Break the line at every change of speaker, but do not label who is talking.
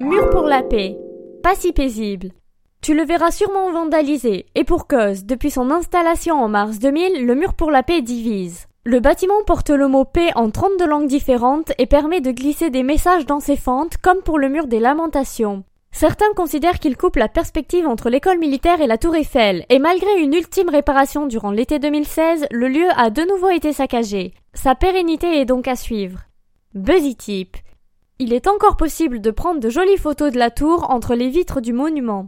Mur pour la paix. Pas si paisible. Tu le verras sûrement vandalisé, et pour cause, depuis son installation en mars 2000, le mur pour la paix divise. Le bâtiment porte le mot paix en 32 langues différentes et permet de glisser des messages dans ses fentes, comme pour le mur des lamentations. Certains considèrent qu'il coupe la perspective entre l'école militaire et la tour Eiffel, et malgré une ultime réparation durant l'été 2016, le lieu a de nouveau été saccagé. Sa pérennité est donc à suivre. Buzzy. Il est encore possible de prendre de jolies photos de la tour entre les vitres du monument.